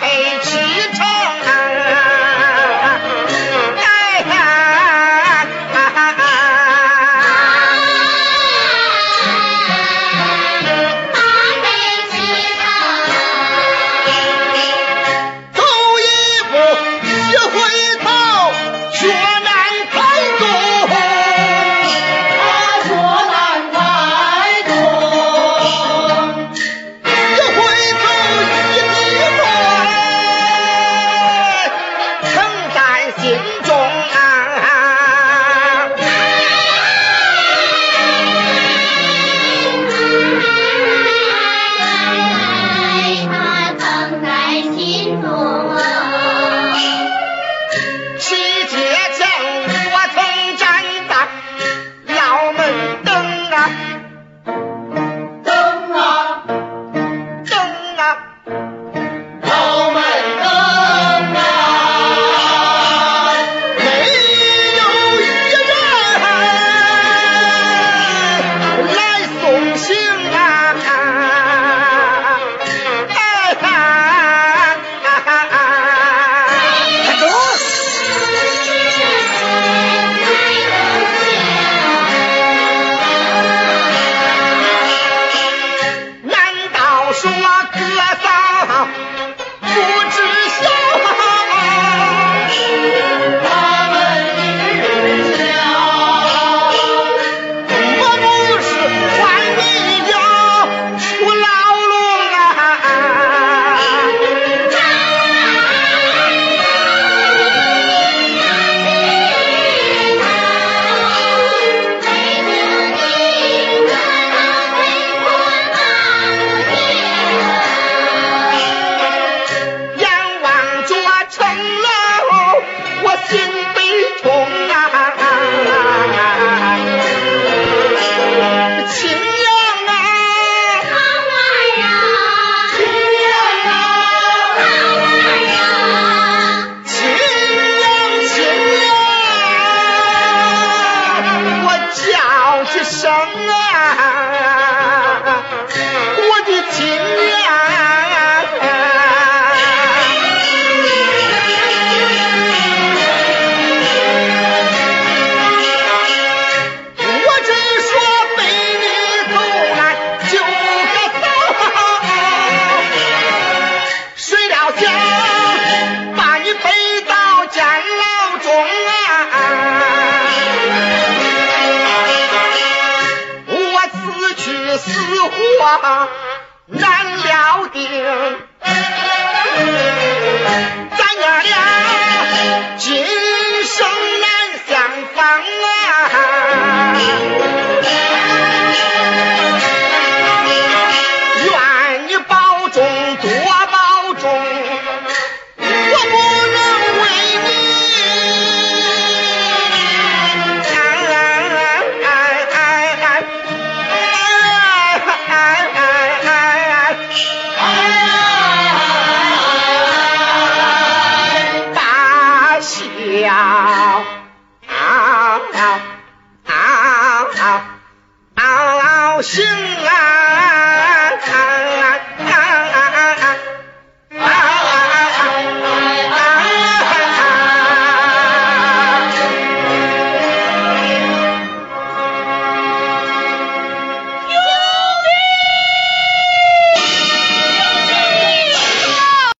page. 难料定。咱哥俩今生难相逢啊！sin